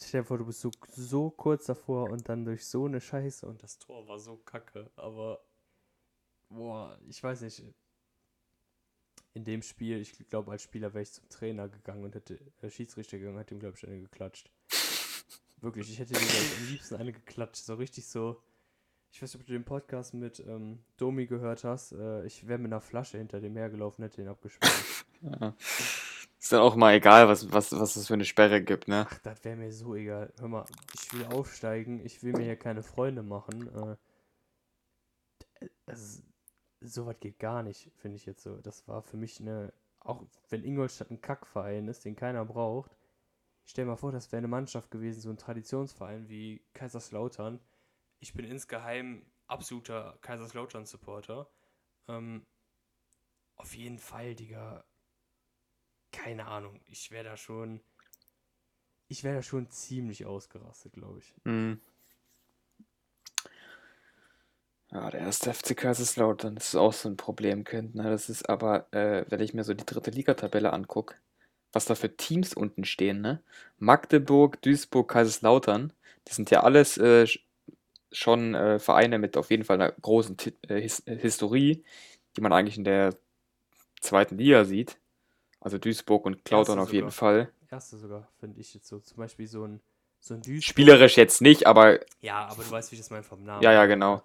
stell dir vor, du bist so, so kurz davor und dann durch so eine Scheiße und das Tor war so kacke. Aber, boah, ich weiß nicht. In dem Spiel, ich glaube, als Spieler wäre ich zum Trainer gegangen und hätte, äh, Schiedsrichter gegangen, hätte ihm, glaube ich, eine geklatscht. Wirklich, ich hätte ihm, am liebsten eine geklatscht. So richtig so. Ich weiß nicht, ob du den Podcast mit ähm, Domi gehört hast. Äh, ich wäre mit einer Flasche hinter dem hergelaufen, hätte ihn abgespielt. Ja. Ist dann auch mal egal, was, was, was es für eine Sperre gibt, ne? Ach, das wäre mir so egal. Hör mal, ich will aufsteigen, ich will mir hier keine Freunde machen. Äh, das, sowas geht gar nicht, finde ich jetzt so. Das war für mich eine, auch wenn Ingolstadt ein Kackverein ist, den keiner braucht. Stell dir mal vor, das wäre eine Mannschaft gewesen, so ein Traditionsverein wie Kaiserslautern. Ich bin insgeheim absoluter Kaiserslautern-Supporter. Ähm, auf jeden Fall, Digga. Keine Ahnung. Ich wäre da schon. Ich wäre da schon ziemlich ausgerastet, glaube ich. Mhm. Ja, der erste FC Kaiserslautern, ist auch so ein Problemkind, ne? Das ist aber, äh, wenn ich mir so die dritte Ligatabelle angucke, was da für Teams unten stehen, ne? Magdeburg, Duisburg, Kaiserslautern, das sind ja alles äh, schon äh, Vereine mit auf jeden Fall einer großen Ti äh, His äh, Historie, die man eigentlich in der zweiten Liga sieht. Also Duisburg und Klautern auf jeden sogar. Fall. Erste sogar, finde ich jetzt so. Zum Beispiel so ein, so ein Duisburg. Spielerisch jetzt nicht, aber Ja, aber du weißt, wie ich das meine vom Namen. ja, ja, genau.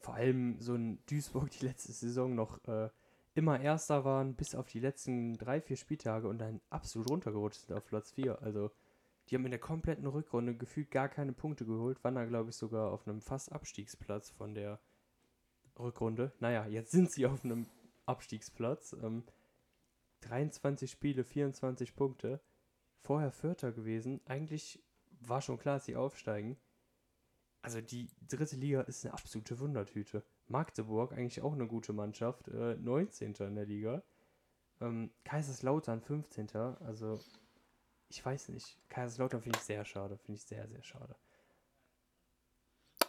Vor allem so ein Duisburg, die letzte Saison noch äh, immer Erster waren, bis auf die letzten drei, vier Spieltage und dann absolut runtergerutscht sind auf Platz 4. Also, die haben in der kompletten Rückrunde gefühlt gar keine Punkte geholt, waren da, glaube ich, sogar auf einem fast Abstiegsplatz von der Rückrunde. Naja, jetzt sind sie auf einem Abstiegsplatz. Ähm, 23 Spiele, 24 Punkte. Vorher Vierter gewesen. Eigentlich war schon klar, dass sie aufsteigen. Also die dritte Liga ist eine absolute Wundertüte. Magdeburg, eigentlich auch eine gute Mannschaft, äh, 19. in der Liga. Ähm, Kaiserslautern 15. Also ich weiß nicht. Kaiserslautern finde ich sehr schade. Finde ich sehr, sehr schade.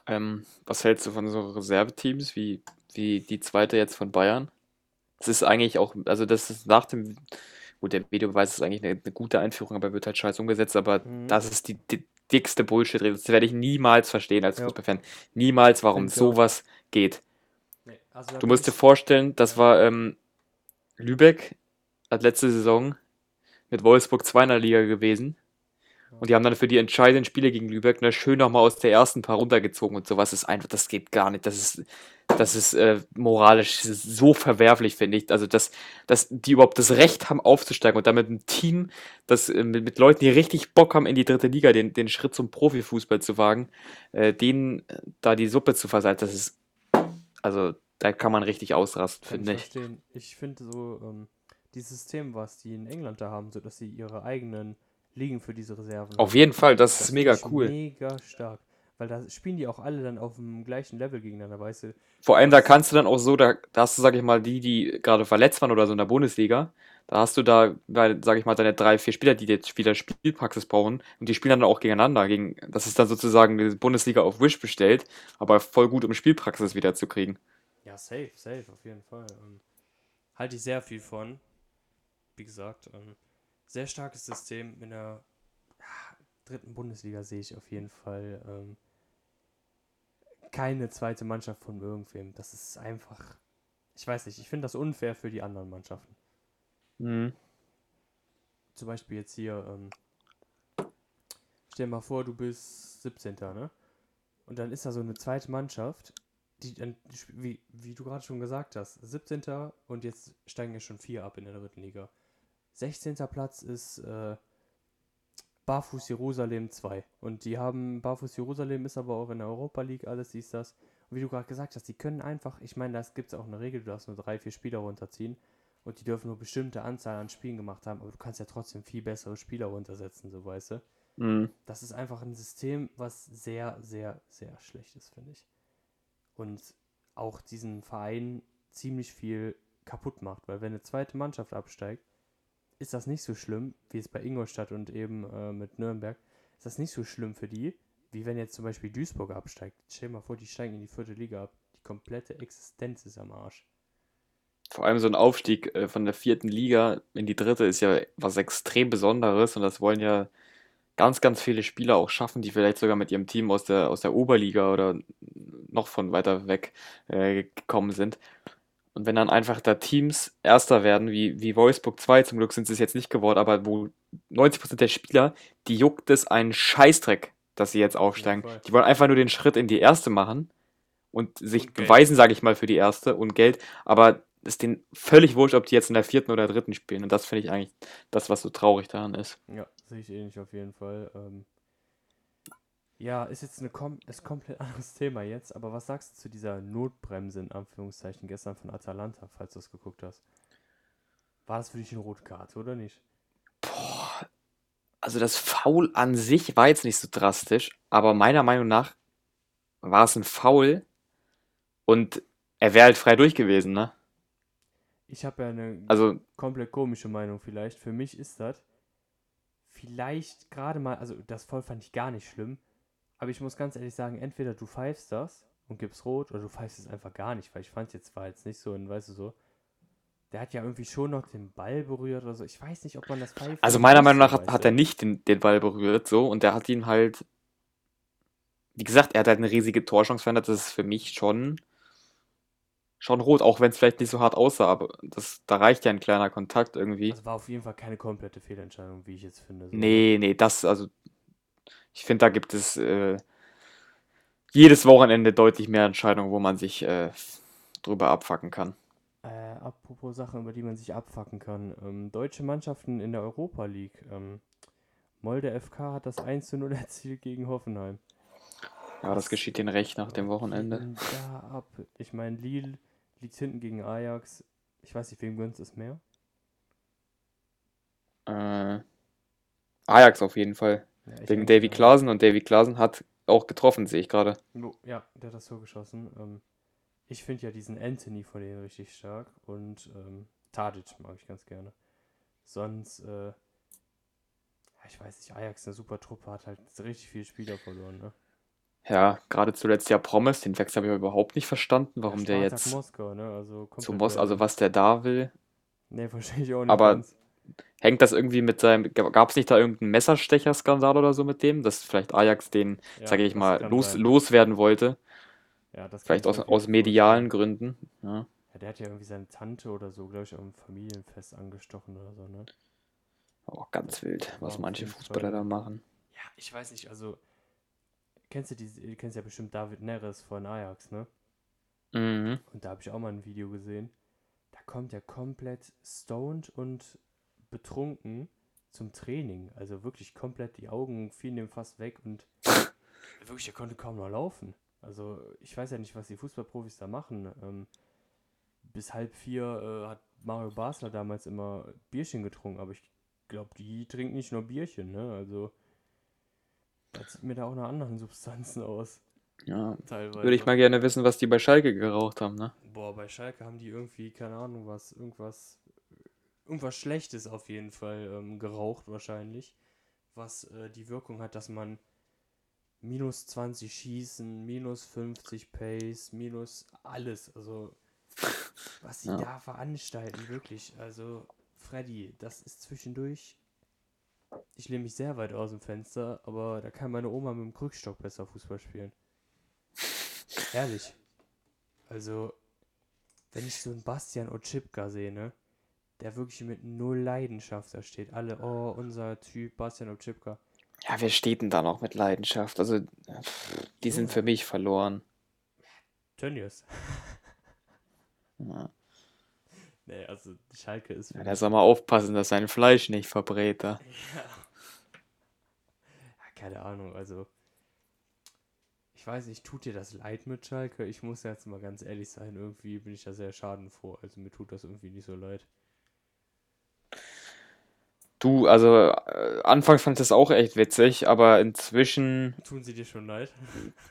Ähm, was hältst du von so Reserveteams wie, wie die zweite jetzt von Bayern? Das ist eigentlich auch, also das ist nach dem, gut, der Videobeweis ist eigentlich eine, eine gute Einführung, aber wird halt scheiße umgesetzt, aber Mhm. das ist die, die dickste Bullshit. Das werde ich niemals verstehen als Ja. Fußballfan. Niemals, warum sowas geht. Nee, also Du musst dir vorstellen, das war ähm, Lübeck, hat letzte Saison mit Wolfsburg 2 in der Liga gewesen. Und die haben dann für die entscheidenden Spiele gegen Lübeck ne, schön nochmal aus der ersten paar runtergezogen und sowas ist einfach, das geht gar nicht. Das ist, das ist äh, moralisch so verwerflich, finde ich. Also, dass, dass die überhaupt das Recht haben, aufzusteigen und damit ein Team, das äh, mit, mit Leuten, die richtig Bock haben, in die dritte Liga den, den Schritt zum Profifußball zu wagen, äh, denen äh, da die Suppe zu versalzen, das ist, also, da kann man richtig ausrasten, finde ich ich. verstehen. Ich finde so, ähm, dieses System, was die in England da haben, so dass sie ihre eigenen Ligen für diese Reserven Auf haben, jeden Fall, das ist das mega finde ich cool. Mega stark. weil da spielen die auch alle dann auf dem gleichen Level gegeneinander, weißt du? Vor allem, da kannst du dann auch so, da, da hast du, sag ich mal, die, die gerade verletzt waren oder so in der Bundesliga, da hast du da, sag ich mal, deine drei, vier Spieler, die jetzt wieder Spielpraxis brauchen und die spielen dann auch gegeneinander. Gegen, das ist dann sozusagen die Bundesliga auf Wish bestellt, aber voll gut, um Spielpraxis wieder zu kriegen. Ja, safe, safe, auf jeden Fall. Ähm, halte ich sehr viel von. Wie gesagt, ähm, sehr starkes System in der ja, dritten Bundesliga sehe ich auf jeden Fall ähm, keine zweite Mannschaft von irgendwem. Das ist einfach, ich weiß nicht, ich finde das unfair für die anderen Mannschaften. Mhm. Zum Beispiel jetzt hier, ähm, stell dir mal vor, du bist 17. Ne? Und dann ist da so eine zweite Mannschaft, die dann, wie, wie du gerade schon gesagt hast, 17. und jetzt steigen ja schon vier ab in der dritten Liga. 16. Platz ist äh, Barfuß Jerusalem 2. Und die haben, Barfuß Jerusalem ist aber auch in der Europa League, alles siehst das. Und wie du gerade gesagt hast, die können einfach, ich meine, da gibt es auch eine Regel, du darfst nur drei, vier Spieler runterziehen. Und die dürfen nur bestimmte Anzahl an Spielen gemacht haben, aber du kannst ja trotzdem viel bessere Spieler runtersetzen, so weißt du. Mhm. Das ist einfach ein System, was sehr, sehr, sehr schlecht ist, finde ich. Und auch diesen Verein ziemlich viel kaputt macht, weil wenn eine zweite Mannschaft absteigt, ist das nicht so schlimm, wie es bei Ingolstadt und eben äh, mit Nürnberg, ist das nicht so schlimm für die, wie wenn jetzt zum Beispiel Duisburg absteigt. Stell dir mal vor, die steigen in die vierte Liga ab. Die komplette Existenz ist am Arsch. Vor allem so ein Aufstieg äh, von der vierten Liga in die dritte ist ja was extrem Besonderes und das wollen ja ganz, ganz viele Spieler auch schaffen, die vielleicht sogar mit ihrem Team aus der, aus der Oberliga oder noch von weiter weg äh, gekommen sind. Und wenn dann einfach da Teams Erster werden, wie, wie Wolfsburg 2, zum Glück sind sie es jetzt nicht geworden, aber wo 90% der Spieler, die juckt es einen Scheißdreck, dass sie jetzt aufsteigen. voll. die wollen einfach nur den Schritt in die erste machen und sich Geld. beweisen, sage ich mal, für die erste und Geld. Aber ist denen völlig wurscht, ob die jetzt in der vierten oder dritten spielen. Und das finde ich eigentlich das, was so traurig daran ist. Ja, sehe ich ähnlich auf jeden Fall. Ähm, ja, ist jetzt eine kom ist komplett anderes Thema jetzt, aber was sagst du zu dieser Notbremse in Anführungszeichen gestern von Atalanta, falls du es geguckt hast? War das für dich eine rote Karte oder nicht? Boah, also das Foul an sich war jetzt nicht so drastisch, aber meiner Meinung nach war es ein Foul und er wäre halt frei durch gewesen, ne? Ich habe ja eine Also, komplett komische Meinung vielleicht. Für mich ist das vielleicht gerade mal, also das Voll fand ich gar nicht schlimm, aber ich muss ganz ehrlich sagen, entweder du pfeifst das und gibst rot oder du pfeifst es einfach gar nicht, weil ich fand es jetzt war jetzt nicht so, ein, weißt du so, der hat ja irgendwie schon noch den Ball berührt oder so. Ich weiß nicht, ob man das pfeift. also meiner Meinung nach hat, hat er nicht den, den Ball berührt, so, und der hat ihn halt, wie gesagt, er hat halt eine riesige Torchance verändert, das ist für mich schon, schon rot, auch wenn es vielleicht nicht so hart aussah, aber das, da reicht ja ein kleiner Kontakt irgendwie. Also war auf jeden Fall keine komplette Fehlentscheidung, wie ich jetzt finde. So. Nee, nee, das, also, ich finde, da gibt es äh, jedes Wochenende deutlich mehr Entscheidungen, wo man sich äh, drüber abfacken kann. Äh, apropos Sachen, über die man sich abfacken kann. Ähm, deutsche Mannschaften in der Europa League. Ähm, Molde FK hat das 1 zu 0 erzielt gegen Hoffenheim. Ja, das geschieht ihnen recht nach dem Was Wochenende. Da ab. Ich meine, Lille liegt hinten gegen Ajax. Ich weiß nicht, wem gönnt es mehr? Äh, Ajax auf jeden Fall. Ja, Wegen Davy. Klaasen und Davy Klaasen hat auch getroffen, sehe ich gerade. Ja, der hat das so geschossen. Ähm, ich finde ja diesen Anthony von denen richtig stark und ähm, Tadic mag ich ganz gerne. Sonst, äh, ich weiß nicht, Ajax eine super Truppe, hat halt richtig viele Spieler verloren, ne? Ja, gerade zuletzt ja Promise, den Wechsel habe ich überhaupt nicht verstanden, warum ja, der jetzt Moskau, ne? Also zu Moss, also was der da will. Nee, verstehe ich auch nicht Aber ganz. Hängt das irgendwie mit seinem, gab es nicht da irgendeinen Messerstecher-Skandal oder so mit dem, dass vielleicht Ajax den, Ja, sage ich mal, los, sein. loswerden wollte? Ja, Vielleicht ich aus, aus medialen. Gründen. Ja. Ja, der hat ja irgendwie seine Tante oder so, glaube ich, am Familienfest angestochen oder so, ne? Auch ganz wild, was manche Fußballer da machen. Ja, ich weiß nicht, also kennst du diese, du kennst ja bestimmt David Neres von Ajax, ne? Mhm. Und da habe ich auch mal ein Video gesehen. Da kommt er komplett stoned und betrunken zum Training. Also wirklich komplett, die Augen fielen ihm fast weg und wirklich, er konnte kaum noch laufen. Also ich weiß ja nicht, was die Fußballprofis da machen. Ähm, bis halb vier äh, hat Mario Basler damals immer Bierchen getrunken, aber ich glaube, die trinken nicht nur Bierchen, ne? Also Das sieht mir da auch nach anderen Substanzen aus. Ja, Teilweise. würde ich mal gerne wissen, was die bei Schalke geraucht haben, ne? Boah, bei Schalke haben die irgendwie, keine Ahnung was, irgendwas, irgendwas Schlechtes auf jeden Fall ähm, geraucht wahrscheinlich, was äh, die Wirkung hat, dass man minus 20 schießen, minus 50 Pace, minus alles, also was sie Ja. da veranstalten, wirklich, also Freddy, das ist zwischendurch, ich lehne mich sehr weit aus dem Fenster, aber da kann meine Oma mit dem Krückstock besser Fußball spielen. Ehrlich. Also, wenn ich so einen Bastian Otschipka sehe, ne? Der wirklich mit null Leidenschaft da steht. Alle, oh, unser Typ, Bastian Otschipka. Ja, wer steht denn da noch mit Leidenschaft? Also, die sind für mich verloren. Tönnies. Ja. Nee, also Schalke ist Ja, der soll mal aufpassen, dass sein Fleisch nicht verbrät da. Ja. ja, keine Ahnung, also. Ich weiß nicht, tut dir das leid mit Schalke? Ich muss jetzt mal ganz ehrlich sein, irgendwie bin ich da sehr schadenfroh. Also mir tut das irgendwie nicht so leid. Du, also, äh, anfangs fand ich das auch echt witzig, aber inzwischen, Tun sie dir schon leid?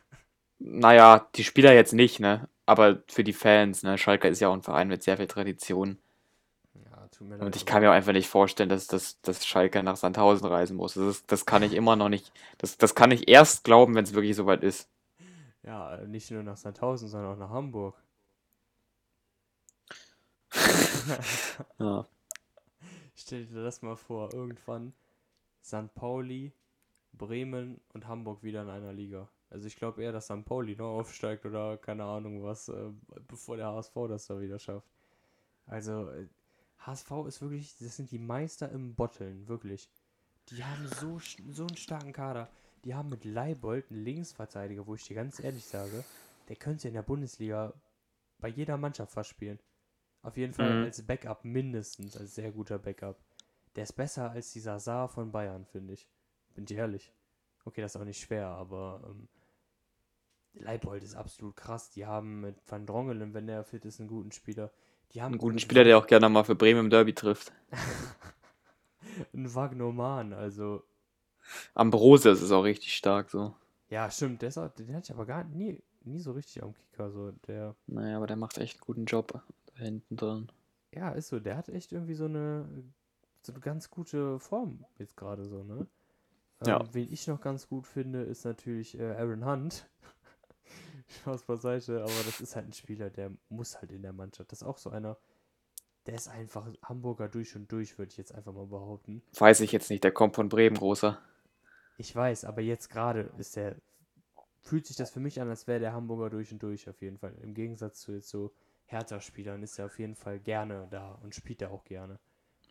naja, die Spieler jetzt nicht, ne? Aber für die Fans, ne? Schalke ist ja auch ein Verein mit sehr viel Tradition. Ja, tut mir leid. Und ich kann mir auch einfach nicht vorstellen, dass, dass, dass Schalke nach Sandhausen reisen muss. Das, ist, das kann ich immer noch nicht. Das, das kann ich erst glauben, wenn es wirklich soweit ist. Ja, nicht nur nach Sandhausen, sondern auch nach Hamburg. Ja. Stell dir das mal vor, irgendwann St. Pauli, Bremen und Hamburg wieder in einer Liga. Also ich glaube eher, dass St. Pauli noch aufsteigt oder keine Ahnung was, äh, bevor der HSV das da wieder schafft. Also äh, HSV ist wirklich, das sind die Meister im Botteln, wirklich. Die haben so, so einen starken Kader. Die haben mit Leibold einen Linksverteidiger, wo ich dir ganz ehrlich sage, der könnte in der Bundesliga bei jeder Mannschaft fast spielen. Auf jeden Fall Mhm. als Backup mindestens, als sehr guter Backup. Der ist besser als dieser Saar von Bayern, finde ich. Bin ich ehrlich. Okay, das ist auch nicht schwer, aber ähm, Leibold ist absolut krass. Die haben mit Van Drongelen, wenn der fit ist, einen guten Spieler. Die haben Einen guten Spieler, der auch gerne mal für Bremen im Derby trifft. einen Wagnoman, also Ambrose ist auch richtig stark so. ja, stimmt, der ist auch, den hatte ich aber gar nie, nie so richtig am Kicker, so der Naja, aber der macht echt einen guten Job hinten drin. Ja, ist so. Der hat echt irgendwie so eine, so eine ganz gute Form jetzt gerade so, ne? Ähm, Ja. Wen ich noch ganz gut finde, ist natürlich äh, Aaron Hunt. Spaß beiseite, aber das ist halt ein Spieler, der muss halt in der Mannschaft. Das ist auch so einer, der ist einfach Hamburger durch und durch, würde ich jetzt einfach mal behaupten. Weiß ich jetzt nicht, der kommt von Bremen, großer. Ich weiß, aber jetzt gerade ist der, fühlt sich das für mich an, als wäre der Hamburger durch und durch auf jeden Fall. Im Gegensatz zu jetzt so Hertha-Spielern ist er auf jeden Fall gerne da und spielt er auch gerne.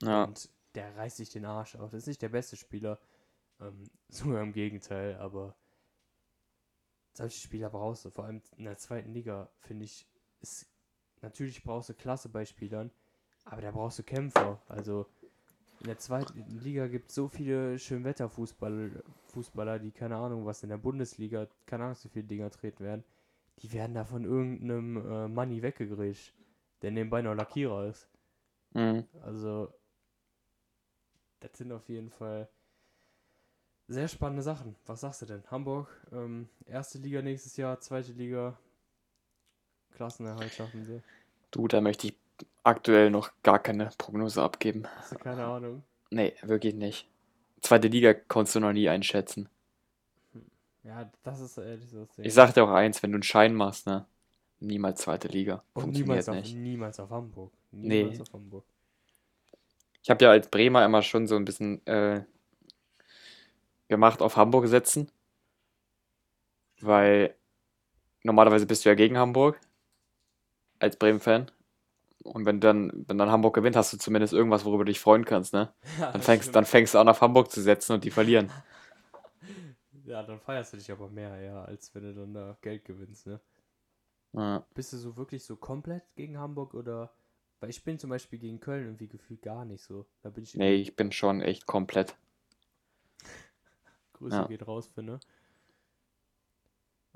Ja, Und der reißt sich den Arsch auf. Das ist nicht der beste Spieler. Ähm, sogar im Gegenteil, aber solche Spieler brauchst du. Vor allem in der zweiten Liga, finde ich, ist natürlich brauchst du Klasse bei Spielern, aber da brauchst du Kämpfer. Also in der zweiten Liga gibt es so viele Schönwetterfußballer, Fußballer, die keine Ahnung, was in der Bundesliga, keine Ahnung, so viele Dinger treten werden. Die werden da von irgendeinem äh, Money weggegrätscht, der nebenbei noch Lackierer ist. mhm. Also, das sind auf jeden Fall sehr spannende Sachen. Was sagst du denn? Hamburg, ähm, erste Liga nächstes Jahr, zweite Liga, Klassenerhalt schaffen sie. Du, da möchte ich aktuell noch gar keine Prognose abgeben. Hast du keine Ahnung? Nee, wirklich nicht. Zweite Liga konntest du noch nie einschätzen. Ja, das ist ehrlich so Ding. Ich sag dir auch eins, wenn du einen Schein machst, ne? Niemals zweite Liga. Und Funktioniert niemals auf, nicht. niemals auf Hamburg. Nee. Niemals auf Hamburg. Ich habe ja als Bremer immer schon so ein bisschen äh, gemacht auf Hamburg setzen. Weil normalerweise bist du ja gegen Hamburg als Bremen-Fan. Und wenn dann, wenn dann Hamburg gewinnt, hast du zumindest irgendwas, worüber du dich freuen kannst, ne? Dann fängst, dann fängst du an, auf Hamburg zu setzen und die verlieren. Ja, dann feierst du dich aber mehr, ja, als wenn du dann da Geld gewinnst, ne? Ja. Bist du so wirklich so komplett gegen Hamburg oder. Weil ich bin zum Beispiel gegen Köln irgendwie gefühlt gar nicht so. Da bin ich Nee, ich bin schon echt komplett. Grüße Ja. geht raus, finde.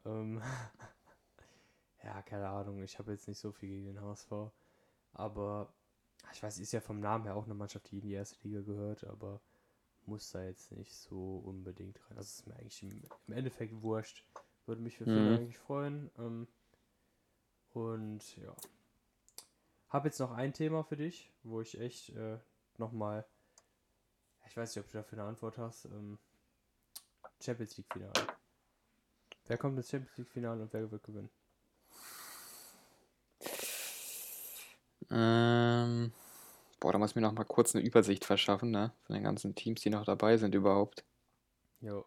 Ähm, ja, keine Ahnung. Ich habe jetzt nicht so viel gegen den HSV. Aber ich weiß, ist ja vom Namen her auch eine Mannschaft, die in die erste Liga gehört. Aber muss da jetzt nicht so unbedingt rein. Das ist mir eigentlich im, im Endeffekt wurscht. Würde mich für Mhm. Eigentlich freuen. Ähm, und ja. Habe jetzt noch ein Thema für dich, wo ich echt äh, nochmal. Ich weiß nicht, ob du dafür eine Antwort hast. Ähm, Champions League Finale. Wer kommt ins Champions League Finale und wer wird gewinnen? Ähm, boah, da muss ich mir noch mal kurz eine Übersicht verschaffen, ne? Von den ganzen Teams, die noch dabei sind überhaupt. Jo.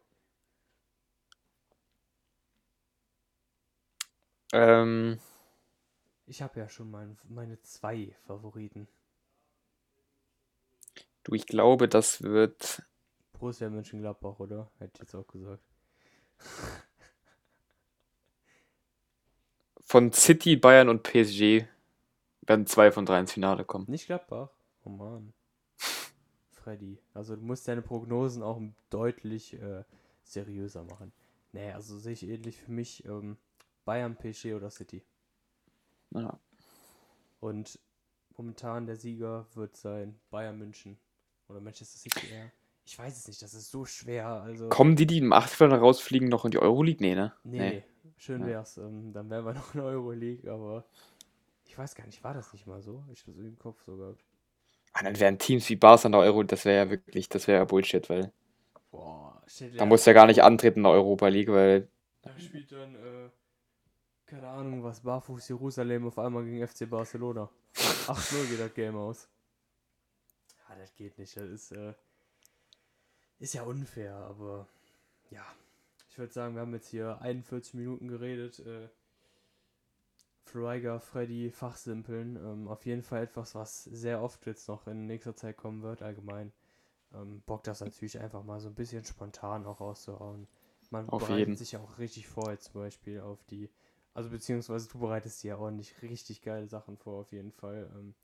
Ähm, Ich habe ja schon mein, meine zwei Favoriten. du, ich glaube, das wird. Borussia Mönchengladbach, oder? Hätte ich jetzt auch gesagt. Von City, Bayern und PSG werden zwei von drei ins Finale kommen. Nicht Gladbach? Oh Mann. Freddy. Also du musst deine Prognosen auch deutlich äh, seriöser machen. Nee, also sehe ich ähnlich für mich ähm, Bayern, PSG oder City. Ja. Und momentan der Sieger wird sein Bayern München. Oder Manchester City eher. Ich weiß es nicht, das ist so schwer. Also. Kommen die, die im Achtelfinale rausfliegen, noch in die Euroleague? Nee, ne? Nee, schön Ja. wär's. Ähm, dann wären wir noch in der Euroleague, aber ich weiß gar nicht, war das nicht mal so? Ich hab's irgendwie im Kopf so gehabt. Ah, dann wären Teams wie Barca in der Euro, das wäre ja wirklich, das wäre ja Bullshit, weil Boah, da musst du ja gar nicht antreten in der Europa League, weil Da spielt dann, äh, keine Ahnung, was Barfuß Jerusalem auf einmal gegen FC Barcelona. 8-0 geht das Game aus. Ja, das geht nicht. Das ist, äh, ist ja unfair, aber ja. Ich würde sagen, wir haben jetzt hier 41 Minuten geredet. Äh, Freiger, Freddy, Fachsimpeln. Ähm, auf jeden Fall etwas, was sehr oft jetzt noch in nächster Zeit kommen wird, allgemein. Ähm, Bock das natürlich einfach mal so ein bisschen spontan auch rauszuhauen. Man Auf bereitet jeden. sich ja auch richtig vor, jetzt zum Beispiel auf die, also beziehungsweise du bereitest dir ja ordentlich richtig geile Sachen vor, auf jeden Fall. Ähm,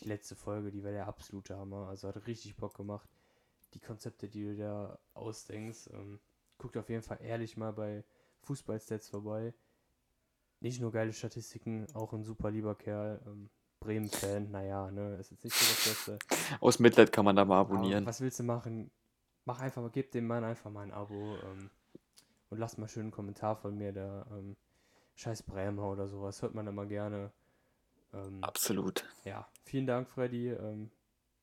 die letzte Folge, die war der absolute Hammer, also hat richtig Bock gemacht. Die Konzepte, die du da ausdenkst, ähm, guckt auf jeden Fall ehrlich mal bei Fußballstats vorbei. Nicht nur geile Statistiken, auch ein super lieber Kerl. Ähm, Bremen-Fan, naja, ne, ist jetzt nicht so das Beste. aus Mitleid kann man da mal Aber abonnieren. was willst du machen? Mach einfach mal, gib dem Mann einfach mal ein Abo ähm, und lass mal schön einen Kommentar von mir, der ähm, scheiß Bremer oder sowas, hört man immer gerne. Ähm, Absolut. ja, vielen Dank, Freddy. Ähm,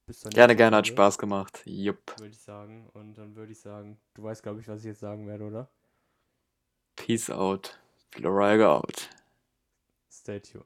bis zur Gerne, gerne, hat Spaß gemacht. Jupp. Würde ich sagen. Und dann würde ich sagen, du weißt, glaube ich, was ich jetzt sagen werde, oder? Peace out. Floriga out. Stay tuned.